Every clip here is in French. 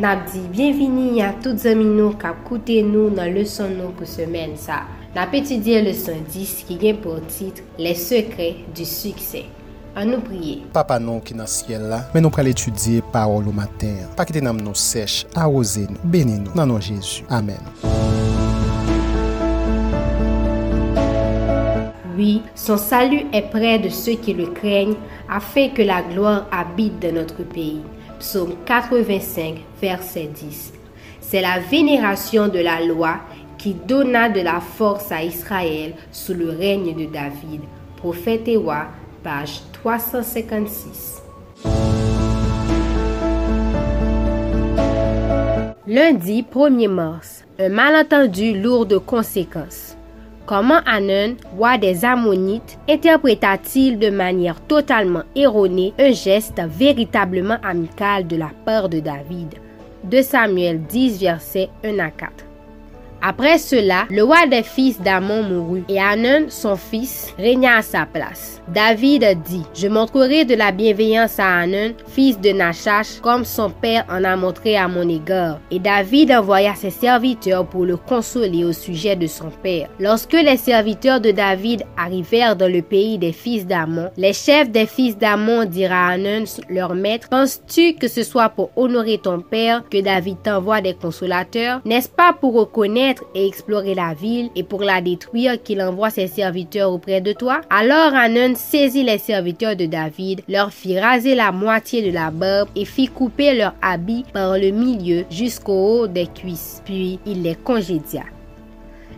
Nap di, bienveni a tout zami nou kap koute nou nan leson nou pou semen sa. Nap etudye leson 10 ki gen pou titre Les secrets du succès. An nou priye. Papa nou ki nan siel la, men nou pral etudye parol ou mater. Pakite nam nou sech, arose nou, bene nou, nan nou Jezu. Amen. Oui, son salut est près de ceux qui le craignent, afin que la gloire habite dans notre pays. Psaume 85, verset 10. C'est la vénération de la loi qui donna de la force à Israël sous le règne de David. Prophète Ewa, page 356. Lundi 1er mars, un malentendu lourd de conséquences. Comment Anon, roi des Ammonites, interpréta-t-il de manière totalement erronée un geste véritablement amical de la part de David? 2 Samuel 10, versets 1 à 4. Après cela, le roi des fils d'Amon mourut et Anon, son fils, régna à sa place. David dit, je montrerai de la bienveillance à Anon, fils de Nachash, comme son père en a montré à mon égard. Et David envoya ses serviteurs pour le consoler au sujet de son père. Lorsque les serviteurs de David arrivèrent dans le pays des fils d'Amon, les chefs des fils d'Amon dirent à Anon, leur maître, penses-tu que ce soit pour honorer ton père que David t'envoie des consolateurs? N'est-ce pas pour reconnaître et explorer la ville et pour la détruire qu'il envoie ses serviteurs auprès de toi? Alors Anon saisit les serviteurs de David, leur fit raser la moitié de la barbe et fit couper leurs habits par le milieu jusqu'au haut des cuisses. Puis il les congédia.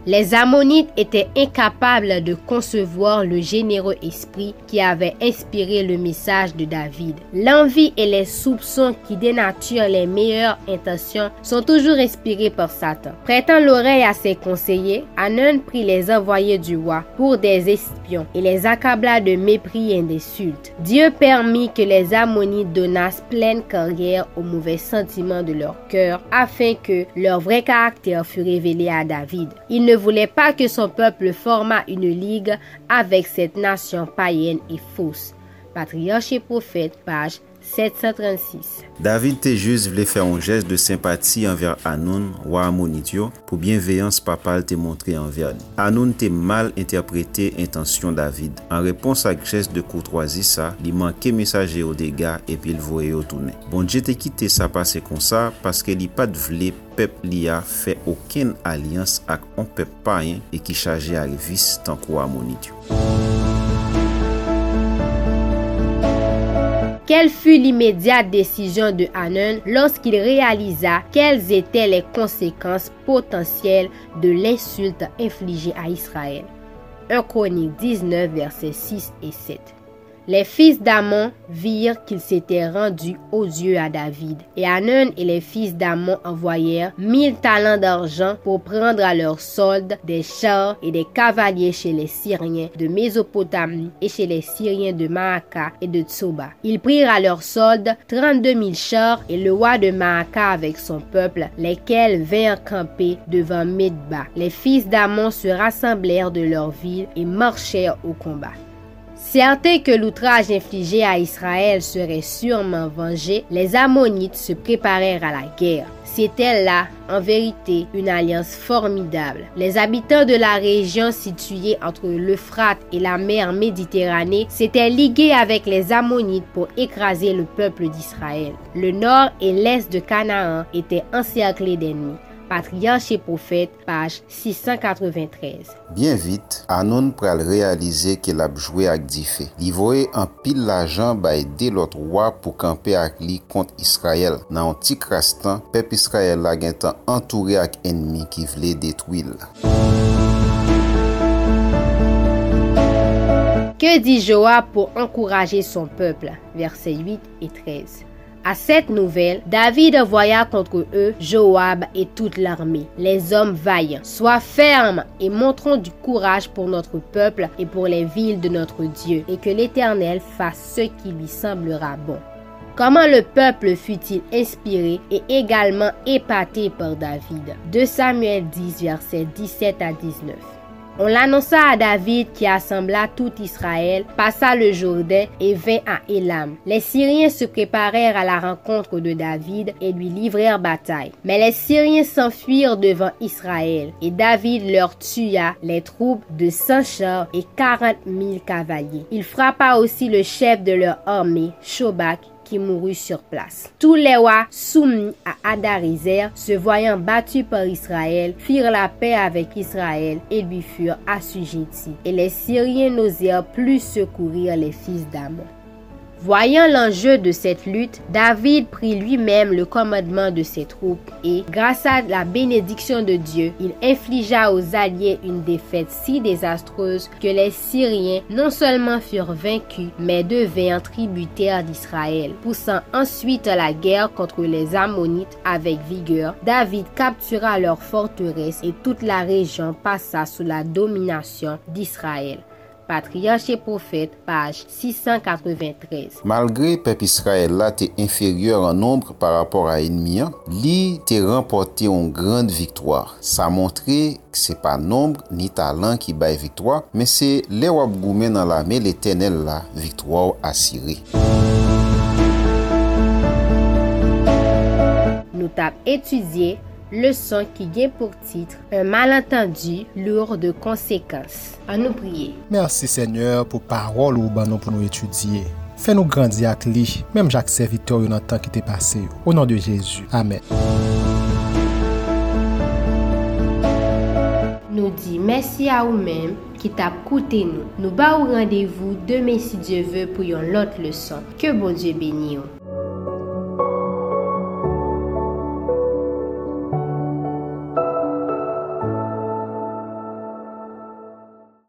Les Ammonites étaient incapables de concevoir le généreux esprit qui avait inspiré le message de David. L'envie et les soupçons qui dénaturent les meilleures intentions sont toujours inspirés par Satan. Prêtant l'oreille à ses conseillers, Anon prit les envoyés du roi pour des espions et les accabla de mépris et d'insultes. Dieu permit que les Ammonites donnassent pleine carrière aux mauvais sentiments de leur cœur afin que leur vrai caractère fût révélé à David. Voulait pas que son peuple formât une ligue avec cette nation païenne et fausse. Patriarche et prophète, page 736. David te juz vle fè an jes de sempati anver Anoun wa amonit yo pou bienveyans papal te montre anver li. Anoun te mal interprete intansyon David. An repons ak jes de koutroazi sa, li manke mesaje yo dega epi l voye yo toune. Bon, jete kite sa pase kon sa paske li pat vle pep li a fè oken alians ak an pep payen e ki chaje a revis tankou amonit yo. Quelle fut l'immédiate décision de Hanan lorsqu'il réalisa quelles étaient les conséquences potentielles de l'insulte infligée à Israël? 1 Chronique 19, versets 6 et 7. Les fils d'Amon virent qu'il s'était rendu odieux à David. Et Hanan et les fils d'Amon envoyèrent mille talents d'argent pour prendre à leur solde des chars et des cavaliers chez les Syriens de Mésopotamie et chez les Syriens de Maaka et de Tsoba. Ils prirent à leur solde 32 000 chars et le roi de Maaka avec son peuple, lesquels vinrent camper devant Medba. Les fils d'Amon se rassemblèrent de leur ville et marchèrent au combat. Certain que l'outrage infligé à Israël serait sûrement vengé, les Ammonites se préparèrent à la guerre. C'était là, en vérité, une alliance formidable. Les habitants de la région située entre l'Euphrate et la mer Méditerranée s'étaient ligués avec les Ammonites pour écraser le peuple d'Israël. Le nord et l'est de Canaan étaient encerclés d'ennemis. Patriarche et Prophète, page 693. Bien vit, Anon pral realize ke l apjouye ak di fe. Li voye an pil la jan bay de lot roi pou kampe ak li kont Israel. Nan an ti kras tan, pep Israel la gen tan antoure ak enmi ki vle detwil. Que dit Joab pour encourager son peuple Versets 8 et 13. À cette nouvelle, David envoya contre eux Joab et toute l'armée, les hommes vaillants. Sois ferme et montrons du courage pour notre peuple et pour les villes de notre Dieu, et que l'Éternel fasse ce qui lui semblera bon. Comment le peuple fut-il inspiré et également épaté par David? 2 Samuel 10, versets 17 à 19. On l'annonça à David qui assembla tout Israël, passa le Jourdain et vint à Élam. Les Syriens se préparèrent à la rencontre de David et lui livrèrent bataille. Mais les Syriens s'enfuirent devant Israël et David leur tua les troupes de 100 chars et 40 000 cavaliers. Il frappa aussi le chef de leur armée, Shobak, mourut sur place. Tous les rois soumis à Adarizer, se voyant battus par Israël, firent la paix avec Israël et lui furent assujettis. Et les Syriens n'osèrent plus secourir les fils d'Amon. Voyant l'enjeu de cette lutte, David prit lui-même le commandement de ses troupes et, grâce à la bénédiction de Dieu, il infligea aux alliés une défaite si désastreuse que les Syriens non seulement furent vaincus, mais devinrent tributaires d'Israël. Poussant ensuite la guerre contre les Ammonites avec vigueur, David captura leur forteresse et toute la région passa sous la domination d'Israël. Patriarche Profet, page 693. Malgre pep Israel la te inferior an nombre par rapport a enmiyan, li te remporte yon grande victoire. Sa montre ki se pa nombre ni talan ki bay victoire, men se le wap goumen nan la me le tenel la victoire asire. Nou tap etudye leson ki gen pou titre Un malentendu lour de konsekans. An nou priye. Mersi Seigneur pou parol ou banon pou nou etudye. Fè nou grandi ak li, mèm jak se vitor yon an tan ki te pase yo. Au nan de Jezu. Amen. Nou di mersi a ou mèm ki tap koute nou. Nou ba ou randevou deme si Diyo ve pou yon lot leson. Ke bon Diyo beni yo.